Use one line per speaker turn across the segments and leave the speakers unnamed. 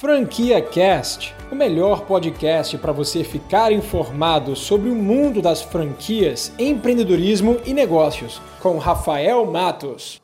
Franquia Cast, o melhor podcast para você ficar informado sobre o mundo das franquias, empreendedorismo e negócios, com Rafael Matos.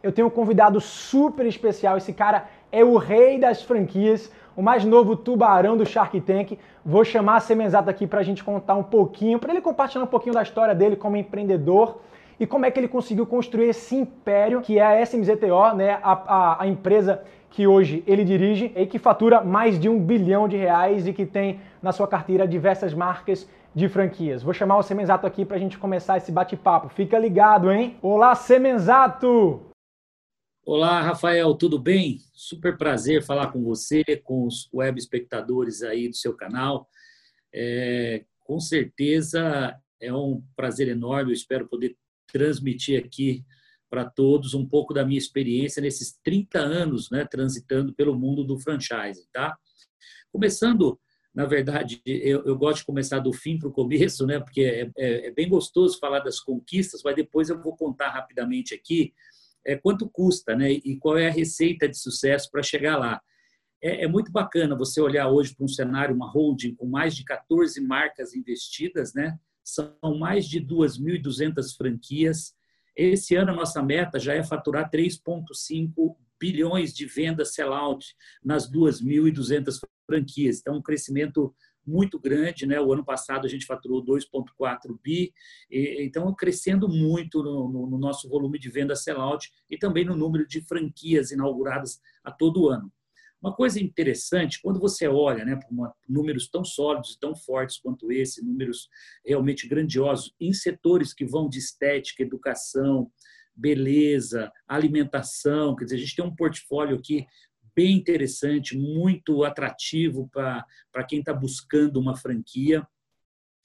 Eu tenho um convidado super especial, esse cara é o rei das franquias, o mais novo tubarão do Shark Tank. Vou chamar a Semenzato aqui para a gente contar um pouquinho, para ele compartilhar um pouquinho da história dele como empreendedor e como é que ele conseguiu construir esse império que é a SMZTO, né, a, a, a empresa que hoje ele dirige e que fatura mais de um bilhão de reais e que tem na sua carteira diversas marcas de franquias. Vou chamar o Semenzato aqui para a gente começar esse bate-papo. Fica ligado, hein? Olá, Semenzato!
Olá, Rafael, tudo bem? Super prazer falar com você, com os web espectadores aí do seu canal. É, com certeza é um prazer enorme, eu espero poder transmitir aqui para todos um pouco da minha experiência nesses 30 anos, né, transitando pelo mundo do franchise, tá? Começando, na verdade, eu, eu gosto de começar do fim para o começo, né, porque é, é, é, bem gostoso falar das conquistas, mas depois eu vou contar rapidamente aqui é, quanto custa, né, e qual é a receita de sucesso para chegar lá. É, é muito bacana você olhar hoje para um cenário, uma holding com mais de 14 marcas investidas, né, são mais de 2.200 franquias, esse ano, a nossa meta já é faturar 3,5 bilhões de vendas sell-out nas 2.200 franquias. Então, um crescimento muito grande, né? O ano passado a gente faturou 2,4 bi, então crescendo muito no, no, nosso volume de venda sell-out e também no número de franquias inauguradas a todo ano. Uma coisa interessante, quando você olha né, para números tão sólidos e tão fortes quanto esse, números realmente grandiosos, em setores que vão de estética, educação, beleza, alimentação, quer dizer, a gente tem um portfólio aqui bem interessante, muito atrativo para quem está buscando uma franquia.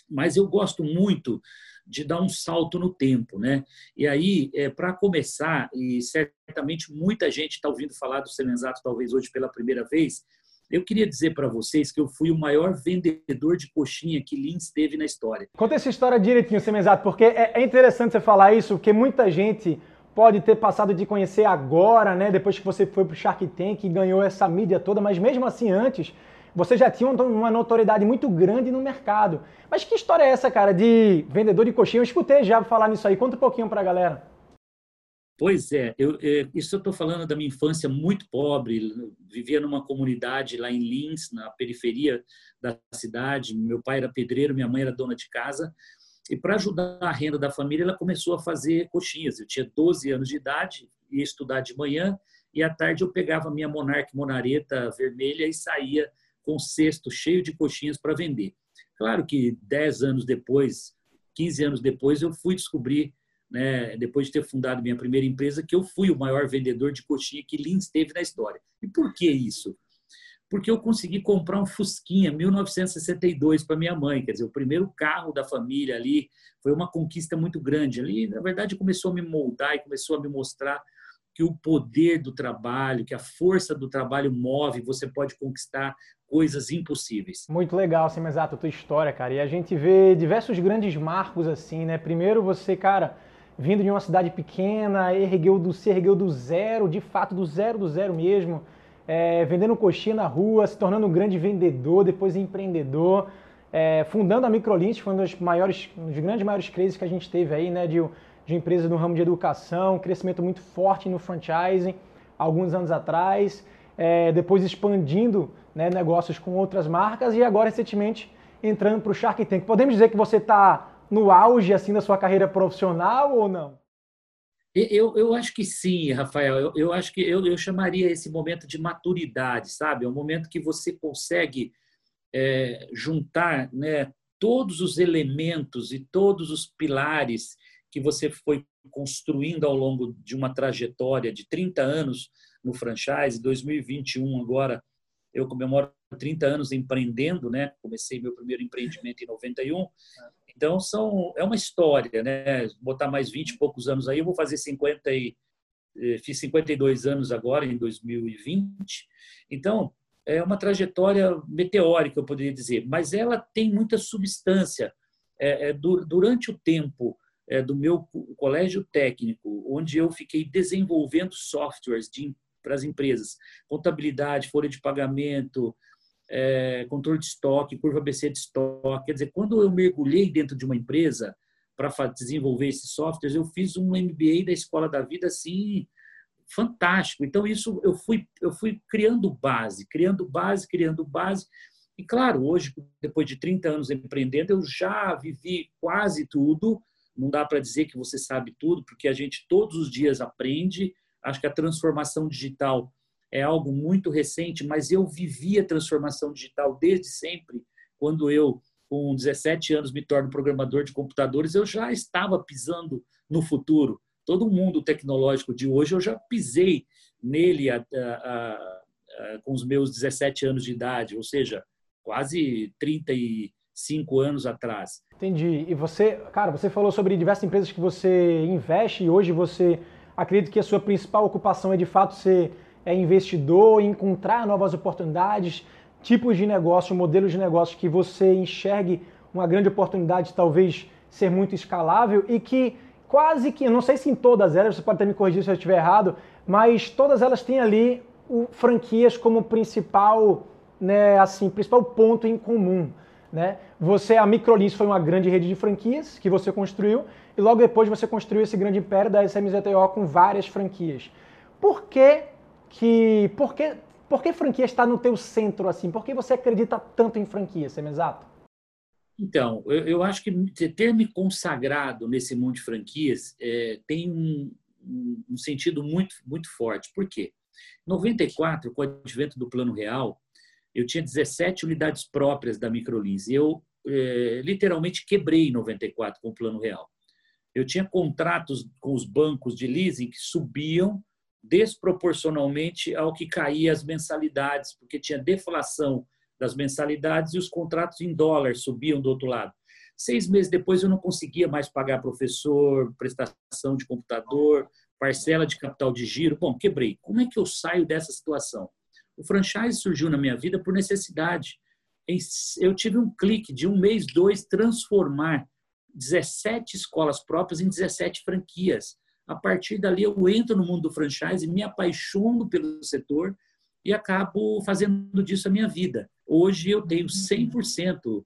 Mas eu gosto muito de dar um salto no tempo, né? E aí, é, para começar, e certamente muita gente está ouvindo falar do Selenzato talvez hoje pela primeira vez, eu queria dizer para vocês que eu fui o maior vendedor de coxinha que Lins teve na história.
Conta essa história direitinho, Semenzato, porque é, é interessante você falar isso, porque muita gente pode ter passado de conhecer agora, né, depois que você foi para o Shark Tank e ganhou essa mídia toda, mas mesmo assim antes, você já tinha uma notoriedade muito grande no mercado. Mas que história é essa, cara, de vendedor de coxinha? Eu escutei já falar nisso aí. Conta um pouquinho para a galera.
Pois é, eu, é, isso eu estou falando da minha infância muito pobre. Vivia numa comunidade lá em Lins, na periferia da cidade. Meu pai era pedreiro, minha mãe era dona de casa. E para ajudar a renda da família, ela começou a fazer coxinhas. Eu tinha 12 anos de idade, ia estudar de manhã e à tarde eu pegava minha Monarque Monareta vermelha e saía com cesto cheio de coxinhas para vender. Claro que 10 anos depois, 15 anos depois, eu fui descobrir, né, depois de ter fundado minha primeira empresa, que eu fui o maior vendedor de coxinha que Lins teve na história. E por que isso? Porque eu consegui comprar um Fusquinha 1962 para minha mãe, quer dizer, o primeiro carro da família ali, foi uma conquista muito grande. Ali, na verdade, começou a me moldar e começou a me mostrar que o poder do trabalho, que a força do trabalho move, você pode conquistar coisas impossíveis.
Muito legal, assim, exato, a tua história, cara. E a gente vê diversos grandes marcos assim, né? Primeiro você, cara, vindo de uma cidade pequena, ergueu do, se ergueu do zero, de fato, do zero, do zero mesmo, é, vendendo coxinha na rua, se tornando um grande vendedor, depois empreendedor, é, fundando a Microlint, foi um dos maiores, um dos grandes maiores crises que a gente teve aí, né? De, de empresas no ramo de educação, crescimento muito forte no franchising, alguns anos atrás é, depois expandindo né, negócios com outras marcas e agora recentemente entrando para o Shark Tank. Podemos dizer que você está no auge assim da sua carreira profissional ou não?
Eu, eu acho que sim, Rafael. Eu, eu acho que eu, eu chamaria esse momento de maturidade, sabe? É um momento que você consegue é, juntar né, todos os elementos e todos os pilares que você foi construindo ao longo de uma trajetória de 30 anos no franchise. 2021 agora eu comemoro 30 anos empreendendo, né? Comecei meu primeiro empreendimento em 91. Então são é uma história, né? Botar mais 20 e poucos anos aí, eu vou fazer 50 e eh, fiz 52 anos agora em 2020. Então, é uma trajetória meteórica, eu poderia dizer, mas ela tem muita substância. É, é, durante o tempo é, do meu colégio técnico, onde eu fiquei desenvolvendo softwares de para as empresas. Contabilidade, folha de pagamento, é, controle de estoque, curva BC de estoque. Quer dizer, quando eu mergulhei dentro de uma empresa para desenvolver esses softwares, eu fiz um MBA da Escola da Vida assim fantástico. Então isso eu fui eu fui criando base, criando base, criando base. E claro, hoje depois de 30 anos empreendendo, eu já vivi quase tudo. Não dá para dizer que você sabe tudo, porque a gente todos os dias aprende. Acho que a transformação digital é algo muito recente, mas eu vivi a transformação digital desde sempre. Quando eu, com 17 anos, me torno programador de computadores, eu já estava pisando no futuro. Todo mundo tecnológico de hoje, eu já pisei nele a, a, a, com os meus 17 anos de idade, ou seja, quase 35 anos atrás.
Entendi. E você, cara, você falou sobre diversas empresas que você investe e hoje você acredita que a sua principal ocupação é de fato ser é investidor, encontrar novas oportunidades, tipos de negócio, modelos de negócio que você enxergue uma grande oportunidade, talvez ser muito escalável e que quase que, não sei se em todas elas, você pode até me corrigir se eu estiver errado, mas todas elas têm ali o, franquias como principal, né, assim, principal ponto em comum. Né? Você, a Microlins foi uma grande rede de franquias que você construiu e logo depois você construiu esse grande império da SMZTO com várias franquias. Por que que por que, por que franquia está no teu centro assim? Por que você acredita tanto em franquia, Semesato?
Então, eu, eu, acho que ter me consagrado nesse mundo de franquias é, tem um, um, sentido muito, muito forte. Por quê? Em 94, com o advento do Plano Real, eu tinha 17 unidades próprias da Microlins. E eu é, literalmente quebrei em 94 com o Plano Real. Eu tinha contratos com os bancos de leasing que subiam desproporcionalmente ao que caía as mensalidades, porque tinha deflação das mensalidades e os contratos em dólar subiam do outro lado. Seis meses depois eu não conseguia mais pagar professor, prestação de computador, parcela de capital de giro. Bom, quebrei. Como é que eu saio dessa situação? O franchise surgiu na minha vida por necessidade. Eu tive um clique de um mês, dois, transformar 17 escolas próprias em 17 franquias. A partir dali, eu entro no mundo do franchise, me apaixono pelo setor e acabo fazendo disso a minha vida. Hoje eu tenho 100%,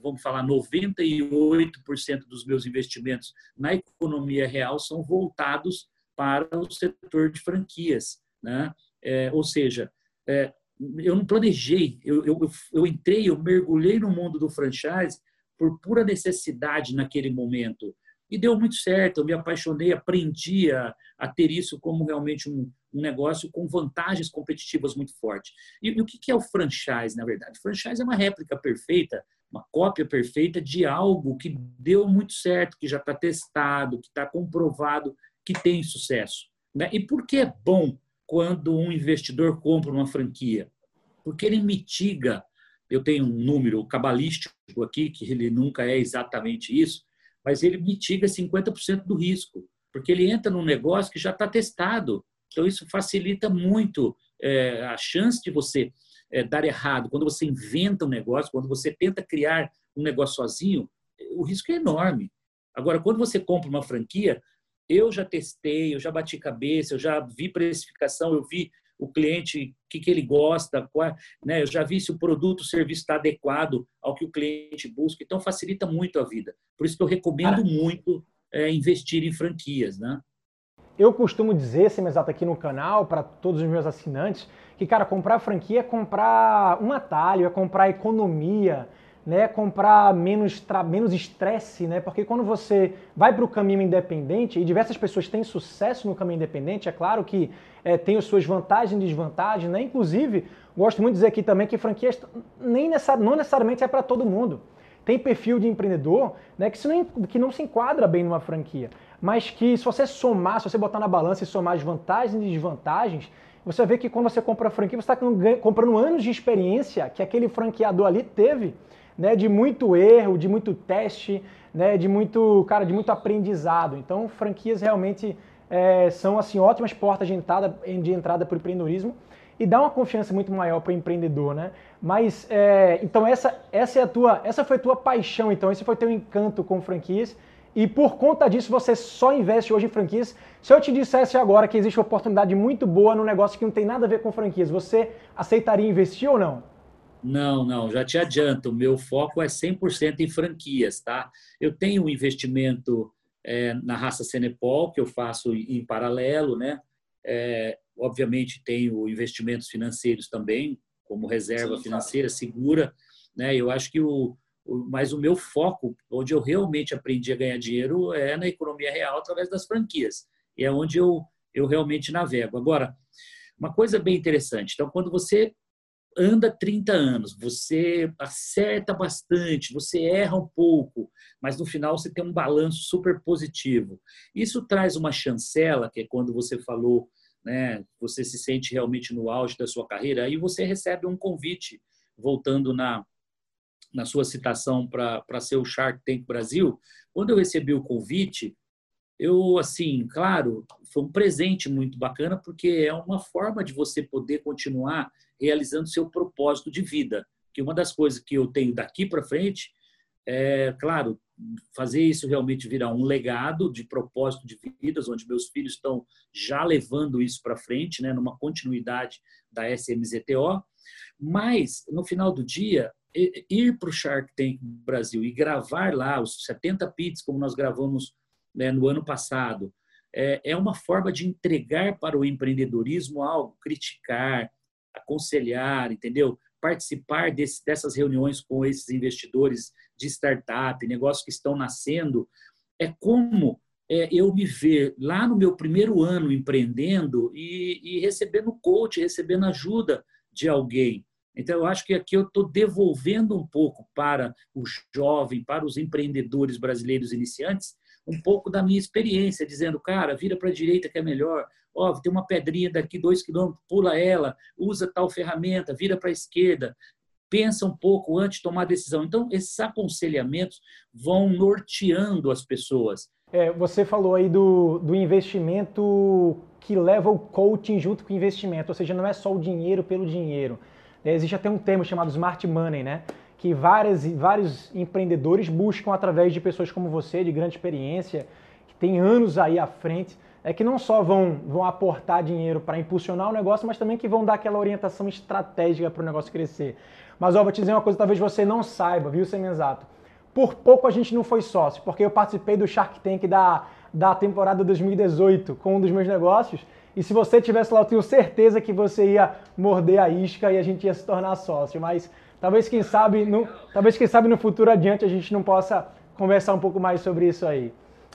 vamos falar 98% dos meus investimentos na economia real são voltados para o setor de franquias. Né? É, ou seja, é, eu não planejei, eu, eu, eu entrei, eu mergulhei no mundo do franchise por pura necessidade naquele momento. E deu muito certo, eu me apaixonei, aprendi a, a ter isso como realmente um, um, negócio com vantagens competitivas muito fortes. E, e o que, que é o franchise, na verdade? O franchise é uma réplica perfeita, uma cópia perfeita de algo que deu muito certo, que já está testado, que está comprovado que tem sucesso. Né? E por que é bom quando um investidor compra uma franquia? Porque ele mitiga. Eu tenho um número cabalístico aqui, que ele nunca é exatamente isso, mas ele mitiga 50% do risco, porque ele entra num negócio que já está testado. Então, isso facilita muito é, a chance de você é, dar errado. Quando você inventa um negócio, quando você tenta criar um negócio sozinho, o risco é enorme. Agora, quando você compra uma franquia, eu já testei, eu já bati cabeça, eu já vi precificação, eu vi o cliente, o que, que ele gosta, qual, né? eu já vi se o produto, o serviço está adequado ao que o cliente busca, então facilita muito a vida. Por isso que eu recomendo muito é, investir em franquias. Né?
Eu costumo dizer, sem exato aqui no canal, para todos os meus assinantes, que, cara, comprar franquia é comprar um atalho, é comprar economia, né, comprar menos menos estresse, né? Porque quando você vai para o caminho independente e diversas pessoas têm sucesso no caminho independente, é claro que é, tem as suas vantagens e desvantagens, né? Inclusive, gosto muito de dizer aqui também que franquias nem necessar, não necessariamente é para todo mundo. Tem perfil de empreendedor né, que, não, que não se enquadra bem numa franquia, mas que se você somar, se você botar na balança e somar as vantagens e desvantagens, você ver que quando você compra franquia, você está comprando anos de experiência que aquele franqueador ali teve né, de muito erro, de muito teste, né, de muito, cara, de muito aprendizado. Então, franquias realmente é, são assim ótimas portas de entrada, de entrada para o empreendedorismo e dá uma confiança muito maior para o empreendedor, né? Mas é, então essa essa é a tua, essa foi a tua paixão, então esse foi teu encanto com franquias e por conta disso você só investe hoje em franquias. Se eu te dissesse agora que existe uma oportunidade muito boa no negócio que não tem nada a ver com franquias, você aceitaria investir ou não?
Não, não, já te adianto, o meu foco é 100% em franquias, tá? Eu tenho um investimento é, na raça Senepol, que eu faço em paralelo, né? É, obviamente, tenho investimentos financeiros também, como reserva Sim, financeira segura, né? Eu acho que o, o, mas o meu foco, onde eu realmente aprendi a ganhar dinheiro, é na economia real através das franquias. E é onde eu, eu realmente navego. Agora, uma coisa bem interessante. Então, quando você anda 30 anos, você acerta bastante, você erra um pouco, mas no final você tem um balanço super positivo. Isso traz uma chancela, que é quando você falou, né, você se sente realmente no auge da sua carreira, aí você recebe um convite, voltando na, na sua citação para ser o Shark Tank Brasil, quando eu recebi o convite, eu, assim, claro, foi um presente muito bacana, porque é uma forma de você poder continuar realizando seu propósito de vida. Que uma das coisas que eu tenho daqui para frente é, claro, fazer isso realmente virar um legado de propósito de vidas, onde meus filhos estão já levando isso para frente, né, numa continuidade da SMZTO. Mas, no final do dia, ir para o Shark Tank Brasil e gravar lá os 70 pits, como nós gravamos né, no ano passado, é, é uma forma de entregar para o empreendedorismo algo, criticar, aconselhar, entendeu? Participar desse, dessas reuniões com esses investidores de startup, negócios que estão nascendo, é como é, eu me ver lá no meu primeiro ano empreendendo e, e recebendo coach, recebendo ajuda de alguém. Então, eu acho que aqui eu estou devolvendo um pouco para o jovem, para os empreendedores brasileiros iniciantes, um pouco da minha experiência, dizendo, cara, vira para a direita que é melhor, ó, tem uma pedrinha daqui dois quilômetros, pula ela, usa tal ferramenta, vira para a esquerda, pensa um pouco antes de tomar a decisão. Então, esses aconselhamentos vão norteando as pessoas.
É, você falou aí do, do investimento que leva o coaching junto com o investimento, ou seja, não é só o dinheiro pelo dinheiro. É, existe até um termo chamado smart money, né? Que várias, vários empreendedores buscam através de pessoas como você, de grande experiência, que tem anos aí à frente, é que não só vão, vão aportar dinheiro para impulsionar o negócio, mas também que vão dar aquela orientação estratégica para o negócio crescer. Mas ó, vou te dizer uma coisa, talvez você não saiba, viu, Semenzato? Por pouco a gente não foi sócio, porque eu participei do Shark Tank da, da temporada 2018 com um dos meus negócios. E se você tivesse lá, eu tenho certeza que você ia morder a isca e a gente ia se tornar sócio. Mas talvez quem sabe, no, talvez quem sabe no futuro adiante a gente não possa conversar um pouco mais sobre isso aí.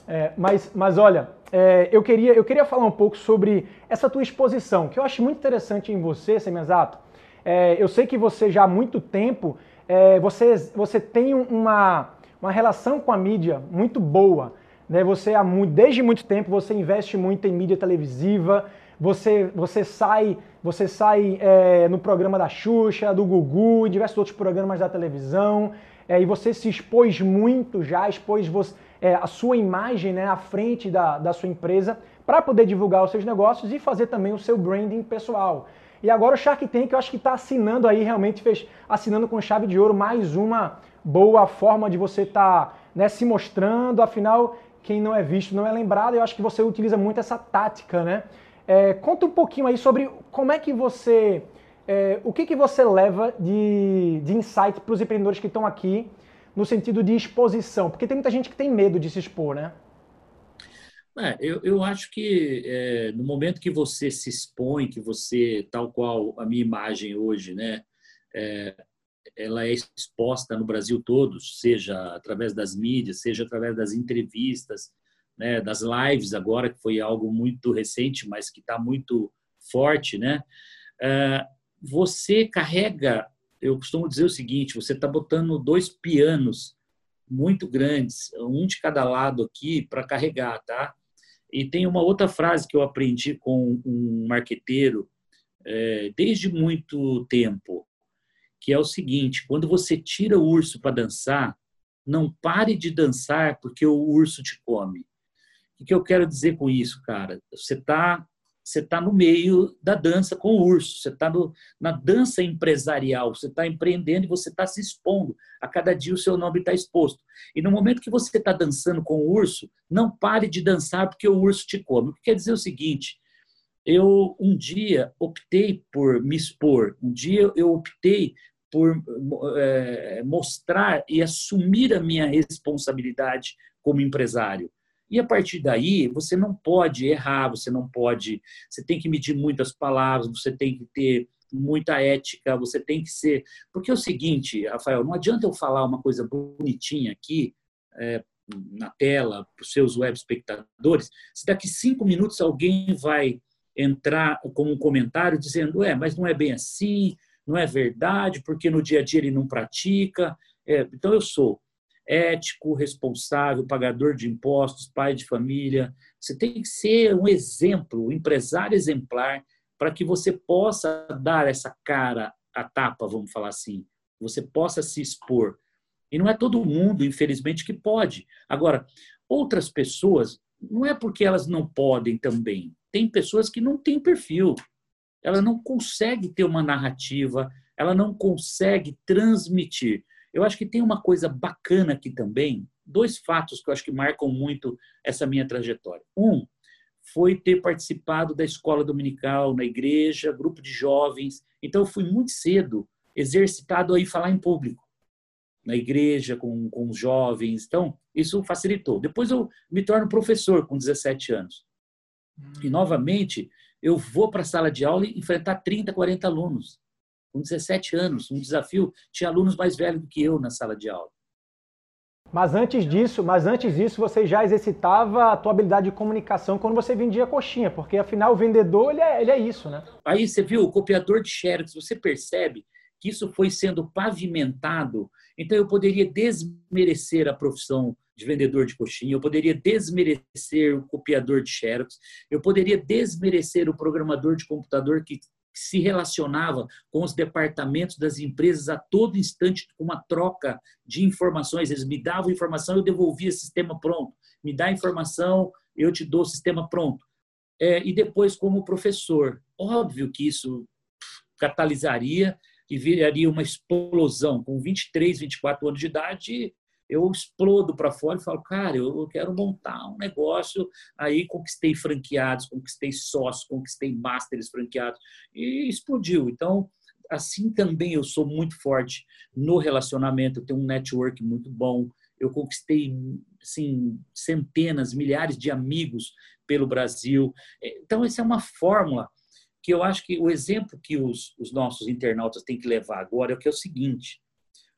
É, mas, mas olha, é, eu, queria, eu queria falar um pouco sobre essa tua exposição, que eu acho muito interessante em você, Semenzato. É, eu sei que você já há muito tempo, é, você, você tem uma, uma relação com a mídia muito boa. Né? Você há muito, desde muito tempo você investe muito em mídia televisiva, você, você sai, você sai é, no programa da Xuxa, do Gugu, e diversos outros programas da televisão, é, e você se expôs muito já, expôs você, é, a sua imagem né, à frente da, da sua empresa para poder divulgar os seus negócios e fazer também o seu branding pessoal. E agora o Shark Tank, eu acho que está assinando aí, realmente fez, assinando com chave de ouro mais uma boa forma de você estar tá, né, se mostrando, afinal quem não é visto não é lembrado. Eu acho que você utiliza muito essa tática, né? É, conta um pouquinho aí sobre como é que você, é, o que, que você leva de, de insight para os empreendedores que estão aqui no sentido de exposição, porque tem muita gente que tem medo de se expor, né?
É, eu, eu acho que é, no momento que você se expõe, que você, tal qual a minha imagem hoje, né, é, ela é exposta no Brasil todo, seja através das mídias, seja através das entrevistas, né, das lives agora, que foi algo muito recente, mas que está muito forte, né? É, você carrega, eu costumo dizer o seguinte, você está botando dois pianos muito grandes, um de cada lado aqui para carregar, tá? E tem uma outra frase que eu aprendi com um marqueteiro é, desde muito tempo, que é o seguinte: quando você tira o urso para dançar, não pare de dançar porque o urso te come. O que eu quero dizer com isso, cara? Você está você está no meio da dança com o urso, você está na dança empresarial, você está empreendendo e você está se expondo. A cada dia o seu nome está exposto. E no momento que você está dançando com o urso, não pare de dançar porque o urso te come. O que quer dizer o seguinte: eu um dia optei por me expor, um dia eu optei por é, mostrar e assumir a minha responsabilidade como empresário. E a partir daí, você não pode errar, você não pode. Você tem que medir muitas palavras, você tem que ter muita ética, você tem que ser. Porque é o seguinte, Rafael, não adianta eu falar uma coisa bonitinha aqui é, na tela para os seus web espectadores, se daqui cinco minutos alguém vai entrar com um comentário dizendo: é, mas não é bem assim, não é verdade, porque no dia a dia ele não pratica. É, então eu sou ético, responsável, pagador de impostos, pai de família. Você tem que ser um exemplo, um empresário exemplar, para que você possa dar essa cara à tapa, vamos falar assim. Você possa se expor. E não é todo mundo, infelizmente, que pode. Agora, outras pessoas, não é porque elas não podem também. Tem pessoas que não têm perfil. Ela não consegue ter uma narrativa, ela não consegue transmitir. Eu acho que tem uma coisa bacana aqui também, dois fatos que eu acho que marcam muito essa minha trajetória. Um foi ter participado da escola dominical na igreja, grupo de jovens. Então eu fui muito cedo exercitado aí falar em público, na igreja com, com os jovens. Então isso facilitou. Depois eu me torno professor com 17 anos. E novamente eu vou para a sala de aula e enfrentar 30, 40 alunos com 17 anos, um desafio. Tinha alunos mais velhos do que eu na sala de aula.
Mas antes disso, mas antes disso, você já exercitava a tua habilidade de comunicação quando você vendia coxinha, porque afinal o vendedor ele é, ele é isso, né?
Aí você viu o copiador de xerox, você percebe que isso foi sendo pavimentado. Então eu poderia desmerecer a profissão de vendedor de coxinha, eu poderia desmerecer o copiador de xerox, eu poderia desmerecer o programador de computador que se relacionava com os departamentos das empresas a todo instante com uma troca de informações. Eles me davam informação, eu devolvia sistema pronto. Me dá informação, eu te dou sistema pronto. É, e depois, como professor, óbvio que isso catalisaria e viraria uma explosão. Com 23, 24 anos de idade, eu explodo para fora e falo, cara, eu quero montar um negócio. Aí conquistei franqueados, conquistei sócios, conquistei masters franqueados e explodiu. Então, assim também eu sou muito forte no relacionamento, eu tenho um network muito bom. Eu conquistei assim, centenas, milhares de amigos pelo Brasil. Então, essa é uma fórmula que eu acho que o exemplo que os, os nossos internautas têm que levar agora é o que é o seguinte: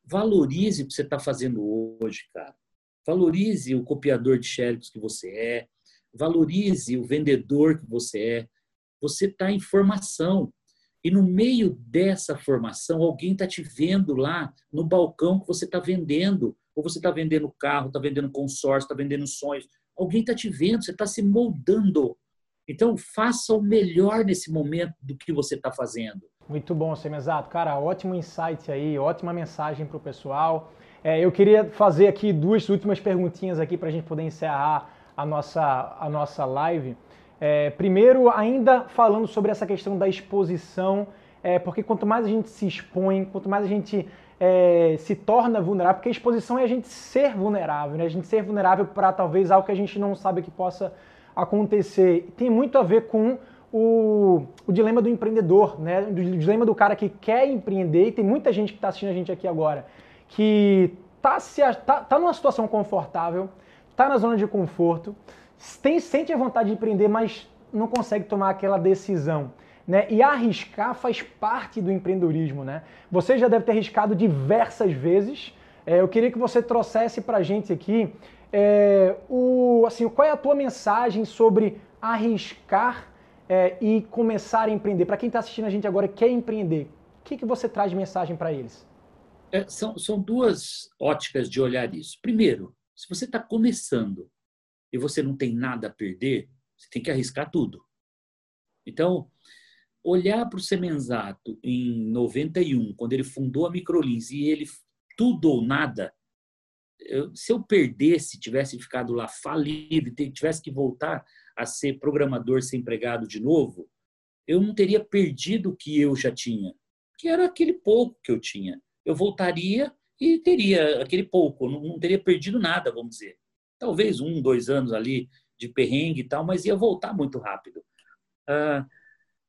Valorize o que você está fazendo hoje, cara. Valorize o copiador de xerox que você é. Valorize o vendedor que você é. Você está em formação. E no meio dessa formação, alguém está te vendo lá no balcão que você está vendendo. Ou você está vendendo carro, está vendendo consórcio, está vendendo sonhos. Alguém está te vendo, você está se moldando. Então, faça o melhor nesse momento do que você está fazendo.
Muito bom, Semesato. Cara, ótimo insight aí, ótima mensagem para o pessoal. É, eu queria fazer aqui duas últimas perguntinhas aqui para a gente poder encerrar a nossa, a nossa live. É, primeiro, ainda falando sobre essa questão da exposição, é, porque quanto mais a gente se expõe, quanto mais a gente é, se torna vulnerável, porque a exposição é a gente ser vulnerável, né? a gente ser vulnerável para talvez algo que a gente não sabe que possa acontecer. Tem muito a ver com o, o dilema do empreendedor, né? O dilema do cara que quer empreender, e tem muita gente que está assistindo a gente aqui agora, que está tá, tá numa situação confortável, está na zona de conforto, tem, sente a vontade de empreender, mas não consegue tomar aquela decisão. Né? E arriscar faz parte do empreendedorismo. Né? Você já deve ter arriscado diversas vezes. É, eu queria que você trouxesse para a gente aqui é, o, assim, qual é a tua mensagem sobre arriscar é, e começar a empreender? Para quem está assistindo a gente agora quer empreender, o que, que você traz de mensagem para eles?
É, são, são duas óticas de olhar isso. Primeiro, se você está começando e você não tem nada a perder, você tem que arriscar tudo. Então, olhar para o Semenzato em 91, quando ele fundou a Microlins e ele tudo ou nada, eu, se eu perdesse, tivesse ficado lá falido, tivesse que voltar a ser programador, ser empregado de novo, eu não teria perdido o que eu já tinha, que era aquele pouco que eu tinha. Eu voltaria e teria aquele pouco, não, não teria perdido nada, vamos dizer. Talvez um, dois anos ali de perrengue e tal, mas ia voltar muito rápido. Ah,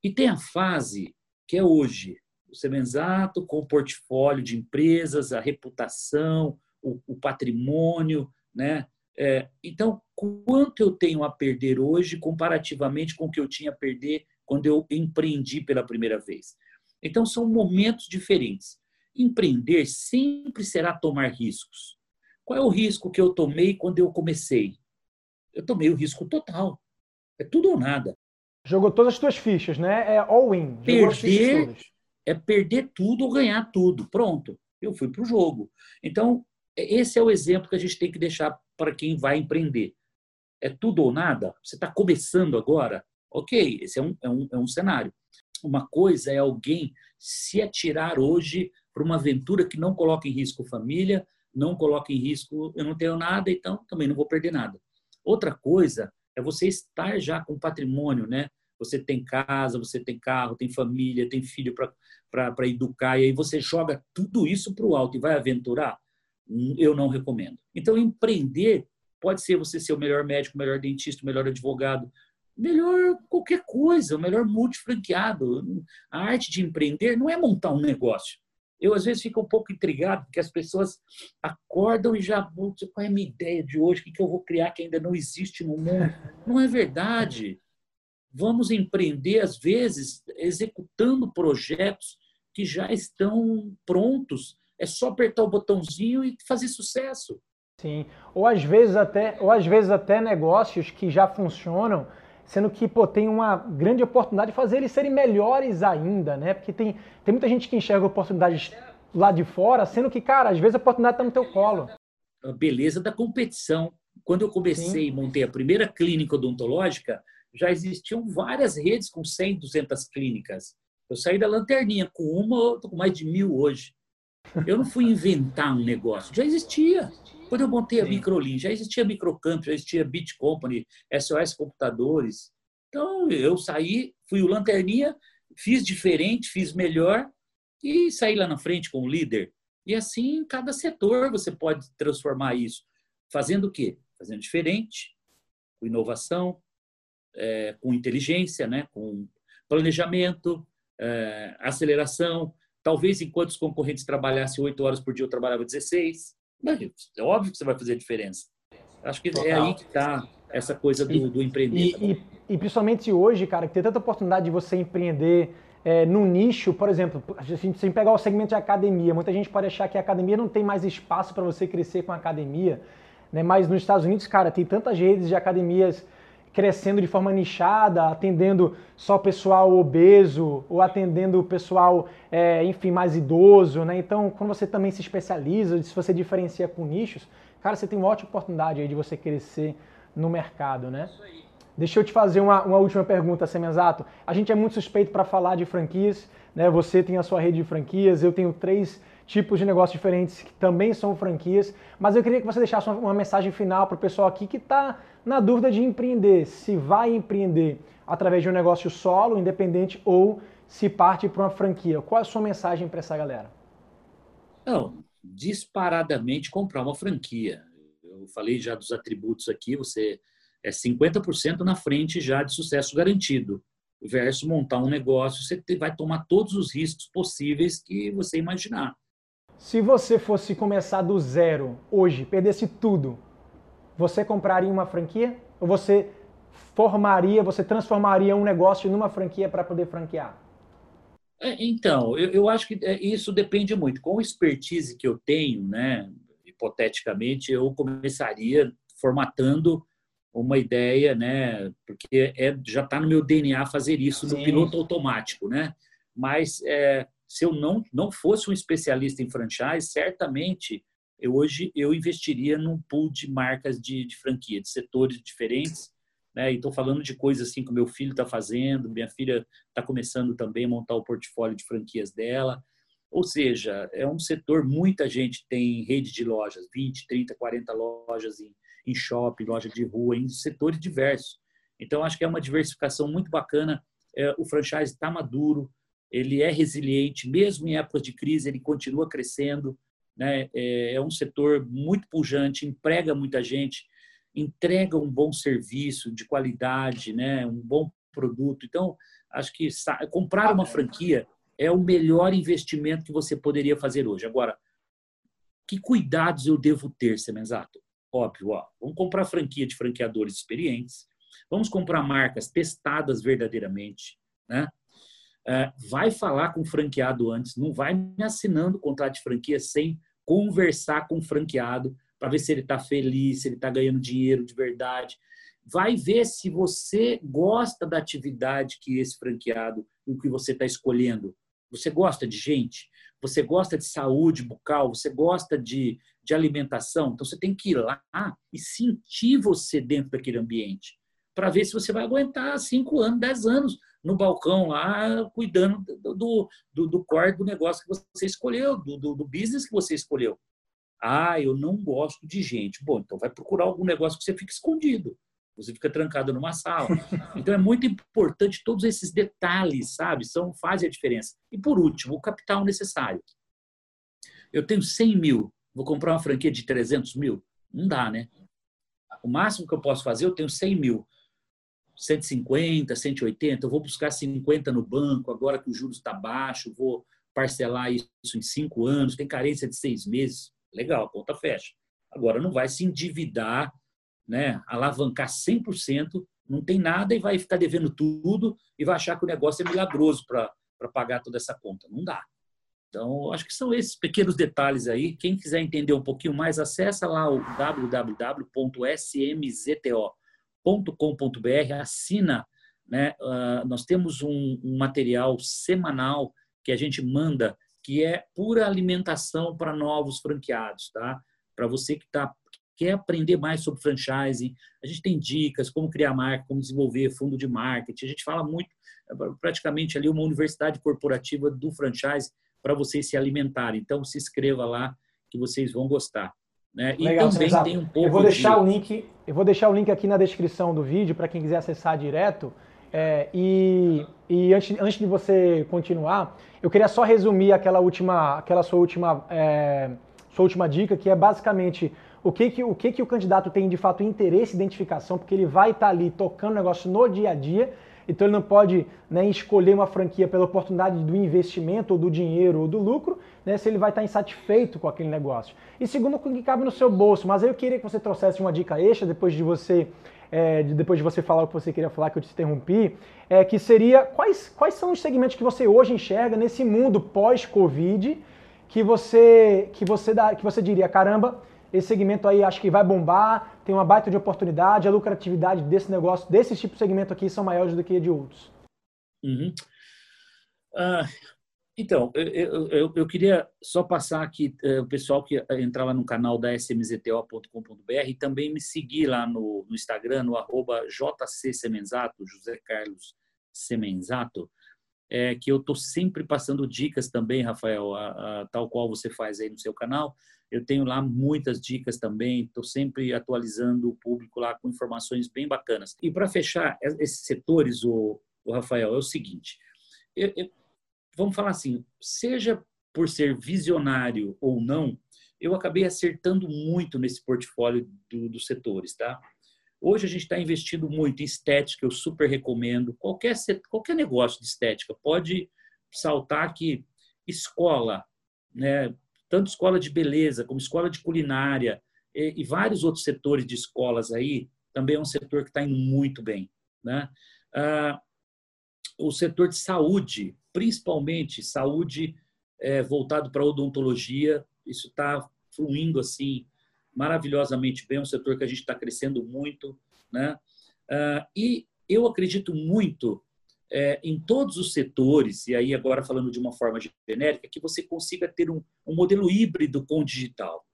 e tem a fase que é hoje, o Semenzato com o portfólio de empresas, a reputação, o, o patrimônio, né? É, então, quanto eu tenho a perder hoje comparativamente com o que eu tinha a perder quando eu empreendi pela primeira vez? Então, são momentos diferentes. Empreender sempre será tomar riscos. Qual é o risco que eu tomei quando eu comecei? Eu tomei o risco total. É tudo ou nada.
Jogou todas as suas fichas, né? É all-in.
Perder é perder tudo ou ganhar tudo. Pronto. Eu fui para o jogo. Então, esse é o exemplo que a gente tem que deixar para quem vai empreender. É tudo ou nada? Você está começando agora? Ok, esse é um, é, um, é um cenário. Uma coisa é alguém se atirar hoje para uma aventura que não coloca em risco família, não coloca em risco, eu não tenho nada, então também não vou perder nada. Outra coisa é você estar já com patrimônio, né? Você tem casa, você tem carro, tem família, tem filho para educar, e aí você joga tudo isso para o alto e vai aventurar eu não recomendo. Então, empreender pode ser você ser o melhor médico, o melhor dentista, o melhor advogado, melhor qualquer coisa, o melhor multifranqueado. A arte de empreender não é montar um negócio. Eu, às vezes, fico um pouco intrigado, porque as pessoas acordam e já vão dizer qual é a minha ideia de hoje, o que eu vou criar que ainda não existe no mundo. Não é verdade. Vamos empreender, às vezes, executando projetos que já estão prontos é só apertar o botãozinho e fazer sucesso.
Sim, ou às vezes até, ou às vezes até negócios que já funcionam, sendo que pô, tem uma grande oportunidade de fazer eles serem melhores ainda, né? Porque tem, tem muita gente que enxerga oportunidades lá de fora, sendo que, cara, às vezes a oportunidade está no teu colo.
A beleza da competição. Quando eu comecei e montei a primeira clínica odontológica, já existiam várias redes com 100, 200 clínicas. Eu saí da lanterninha com uma, estou com mais de mil hoje. Eu não fui inventar um negócio, já existia. Quando eu montei a Microlin, já existia Microcamp, já existia Bit Company, SOS Computadores. Então, eu saí, fui o lanterninha, fiz diferente, fiz melhor e saí lá na frente como líder. E assim, em cada setor você pode transformar isso. Fazendo o quê? Fazendo diferente, com inovação, é, com inteligência, né? com planejamento, é, aceleração, Talvez enquanto os concorrentes trabalhassem oito horas por dia, eu trabalhava 16. É óbvio que você vai fazer a diferença. Acho que é Total. é aí que está essa coisa do, e, do empreender.
E, e, e, principalmente hoje, cara, que tem tanta oportunidade de você empreender é, num nicho, por exemplo, a gente sem pegar o segmento de academia, muita gente pode achar que a academia não tem mais espaço para você crescer com a academia, né? mas nos Estados Unidos, cara, tem tantas redes de academias crescendo de forma nichada, atendendo só pessoal obeso ou atendendo o pessoal, é, enfim, mais idoso, né? Então, quando você também se especializa, se você diferencia com nichos, cara, você tem uma ótima oportunidade aí de você crescer no mercado, né? Deixa eu te fazer uma, uma última pergunta, Semenzato. A gente é muito suspeito para falar de franquias, né? Você tem a sua rede de franquias, eu tenho três tipos de negócios diferentes que também são franquias, mas eu queria que você deixasse uma, uma mensagem final para o pessoal aqui que está na dúvida de empreender, se vai empreender através de um negócio solo, independente, ou se parte para uma franquia. Qual é a sua mensagem para essa galera?
Não, disparadamente comprar uma franquia. Eu falei já dos atributos aqui, você é 50% na frente já de sucesso garantido. Versus montar um negócio, você vai tomar todos os riscos possíveis que você imaginar.
Se você fosse começar do zero hoje, perdesse tudo, você compraria uma franquia? Ou você formaria, você transformaria um negócio numa franquia para poder franquear?
É, então, eu, eu, acho que é, isso depende muito. Com a expertise que eu tenho, né, hipoteticamente, eu começaria formatando uma ideia, né, porque é, já está no meu DNA fazer isso Sim. no piloto automático, né? Mas é, se eu não, não fosse um especialista em franchise, certamente eu hoje eu investiria num pool de marcas de, de franquia, de setores diferentes. Né? E estou falando de coisas assim que o meu filho está fazendo, minha filha está começando também a montar o portfólio de franquias dela. Ou seja, é um setor, muita gente tem rede de lojas, 20, 30, 40 lojas em, em shopping, loja de rua, em setores diversos. Então, acho que é uma diversificação muito bacana. É, o franchise está maduro, ele é resiliente, mesmo em épocas de crise, ele continua crescendo. Né? É, é um setor muito pujante, emprega muita gente, entrega um bom serviço de qualidade, né? um bom produto. Então, acho que comprar uma franquia é o melhor investimento que você poderia fazer hoje. Agora, que cuidados eu devo ter, Semenzato? Óbvio, ó, vamos comprar franquia de franqueadores experientes, vamos comprar marcas testadas verdadeiramente, né? É, vai falar com o franqueado antes, não vai me assinando contrato de franquia sem conversar com o franqueado para ver se ele está feliz, se ele está ganhando dinheiro de verdade. Vai ver se você gosta da atividade que esse franqueado, o que você está escolhendo, você gosta de gente? Você gosta de saúde bucal? Você gosta de, de alimentação? Então você tem que ir lá e sentir você dentro daquele ambiente para ver se você vai aguentar cinco anos, dez anos no balcão lá, cuidando do, do, do core do negócio que você escolheu, do, do, do business que você escolheu. Ah, eu não gosto de gente. Bom, então vai procurar algum negócio que você fique escondido você fica trancado numa sala. Então é muito importante todos esses detalhes, sabe? São fazem a diferença. E por último, o capital necessário. Eu tenho 100 mil, vou comprar uma franquia de 300 mil? Não dá, né? O máximo que eu posso fazer, eu tenho 100 mil. 150, 180, eu vou buscar 50 no banco, agora que o juros está baixo, vou parcelar isso em cinco anos, tem carência de seis meses. Legal, a conta fecha. Agora, não vai se endividar né, alavancar 100%, não tem nada e vai ficar devendo tudo e vai achar que o negócio é milagroso para pagar toda essa conta. Não dá. Então, acho que são esses pequenos detalhes aí. Quem quiser entender um pouquinho mais, acessa lá o www.smzto.com.br, assina. Né? Uh, nós temos um, um material semanal que a gente manda, que é pura alimentação para novos franqueados, tá? Para você que está quer aprender mais sobre franchising, a gente tem dicas como criar marca, como desenvolver fundo de marketing. A gente fala muito, praticamente ali uma universidade corporativa do franchise para vocês se alimentarem. Então se inscreva lá que vocês vão gostar. Né? E Legal, também tem um pouco.
Eu vou deixar de... o link. Eu vou deixar o link aqui na descrição do vídeo para quem quiser acessar direto. É, e, e antes, antes de você continuar, eu queria só resumir aquela última, aquela sua última, é, sua última dica, que é basicamente o que que o, que que o candidato tem de fato interesse, identificação, porque ele vai estar tá ali tocando o negócio no dia a dia, então ele não pode né, escolher uma franquia pela oportunidade do investimento, ou do dinheiro, ou do lucro, né, se ele vai estar insatisfeito com aquele negócio. E segundo, o que cabe no seu bolso. Mas eu queria que você trouxesse uma dica extra depois de você é, de, depois de você falar o que você queria falar, que eu te interrompi, é, que seria quais, quais são os segmentos que você hoje enxerga nesse mundo pós-Covid que você, que, você dá, que você diria, caramba, esse segmento aí acho que vai bombar, tem uma baita de oportunidade, a lucratividade desse negócio, desse tipo de segmento aqui são maiores do que de outros.
Uhum. Ah, então, eu, eu, eu, queria só passar aqui uh, o pessoal que entrar lá no canal da smzto.com.br e também me seguir lá no, no Instagram, no arroba jcsemenzato, José Carlos Semenzato, é, que eu estou sempre passando dicas também, Rafael, a, a, tal qual você faz aí no seu canal. Eu tenho lá muitas dicas também, estou sempre atualizando o público lá com informações bem bacanas. E para fechar esses setores, o, o, Rafael, é o seguinte: eu, eu, vamos falar assim, seja por ser visionário ou não, eu acabei acertando muito nesse portfólio do, dos setores, tá? Hoje a gente está investindo muito em estética, eu super recomendo. Qualquer, qualquer negócio de estética pode saltar que escola, né? Tanto escola de beleza como escola de culinária e, e vários outros setores de escolas aí, também é um setor que está indo muito bem. Né? Ah, o setor de saúde, principalmente saúde é, voltado para odontologia, isso está fluindo assim maravilhosamente bem, é um setor que a gente está crescendo muito, né? Ah, e eu acredito muito é, em todos os setores, e aí agora falando de uma forma genérica, que você consiga ter um, um modelo híbrido com o digital.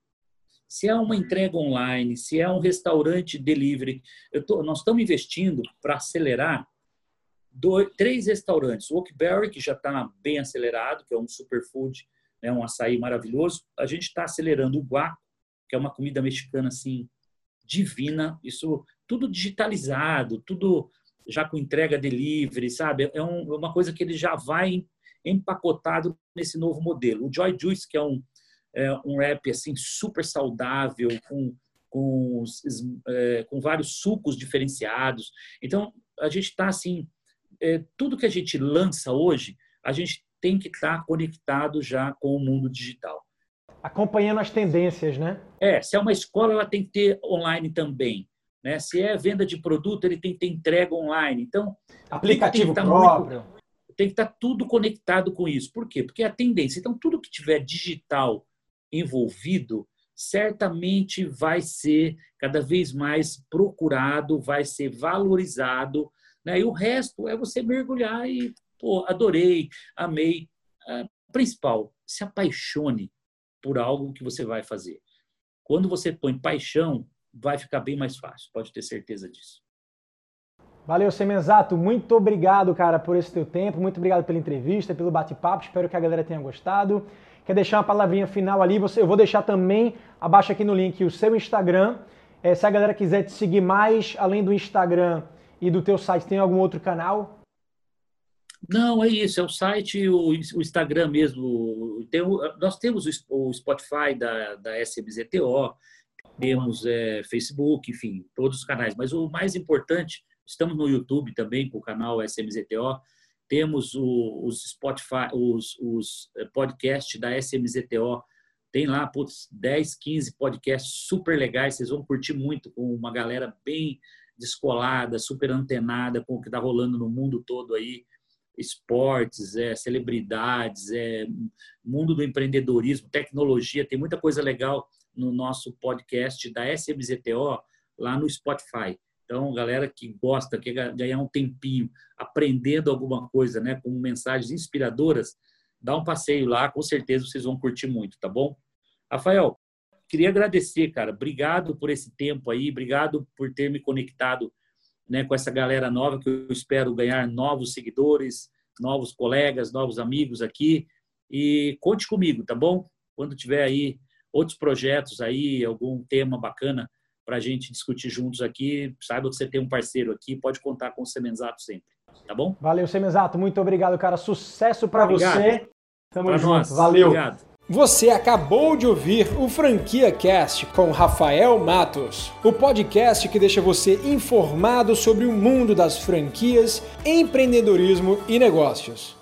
Se é uma entrega online, se é um restaurante delivery, tô, nós estamos investindo para acelerar dois, três restaurantes. O Oakberry, que já está bem acelerado, que é um superfood né, um açaí maravilhoso. A gente está acelerando o guaco, que é uma comida mexicana assim divina. Isso tudo digitalizado, tudo já com entrega delivery, sabe? É um, uma coisa que ele já vai empacotado nesse novo modelo. O Joy Juice, que é um, é um rap assim super saudável, com, com, é, com vários sucos diferenciados. Então, a gente está assim, é, tudo que a gente lança hoje, a gente tem que estar tá conectado já com o mundo digital.
Acompanhando as tendências, né?
É, se é uma escola, ela tem que ter online também. Né? Se é venda de produto, ele tem que ter entrega online. Então,
aplicativo tem próprio. Muito,
tem que estar tá tudo conectado com isso. Por quê? Porque é a tendência. Então, tudo que tiver digital envolvido, certamente vai ser cada vez mais procurado, vai ser valorizado. Né? E o resto é você mergulhar e, pô, adorei, amei. A principal, se apaixone por algo que você vai fazer. Quando você põe paixão, vai ficar bem mais fácil, pode ter certeza disso.
Valeu, Semenzato. Muito obrigado, cara, por esse teu tempo. Muito obrigado pela entrevista, pelo bate-papo. Espero que a galera tenha gostado. Quer deixar uma palavrinha final ali? Você, eu vou deixar também abaixo aqui no link o seu Instagram. É, se a galera quiser te seguir mais, além do Instagram e do teu site, tem algum outro canal?
Não, é isso, é o site, o, o Instagram mesmo. Tem, nós temos o Spotify da, da SMZTO, temos é, Facebook, enfim, todos os canais. Mas o mais importante Estamos no YouTube também com o canal SMZTO. Temos o, os Spotify, os, os eh, podcasts da SMZTO. Tem lá, putz, 10, 15 podcasts super legais. Vocês vão curtir muito com uma galera bem descolada, super antenada com o que está rolando no mundo todo aí. Esportes, é, celebridades, é, mundo do empreendedorismo, tecnologia. Tem muita coisa legal no nosso podcast da SMZTO lá no Spotify. Então, galera que gosta, quer ganhar um tempinho aprendendo alguma coisa, né, com mensagens inspiradoras, dá um passeio lá, com certeza vocês vão curtir muito, tá bom? Rafael, queria agradecer, cara. Obrigado por esse tempo aí, obrigado por ter me conectado, né, com essa galera nova que eu espero ganhar novos seguidores, novos colegas, novos amigos aqui. E conte comigo, tá bom? Quando tiver aí outros projetos aí, algum tema bacana, para a gente discutir juntos aqui. Saiba que você tem um parceiro aqui, pode contar com o Semenzato sempre. Tá bom?
Valeu, Semenzato. Muito obrigado, cara. Sucesso para você.
Tamo pra junto. Nós. Valeu. Obrigado.
Você acabou de ouvir o Franquia Cast com Rafael Matos, o podcast que deixa você informado sobre o mundo das franquias, empreendedorismo e negócios.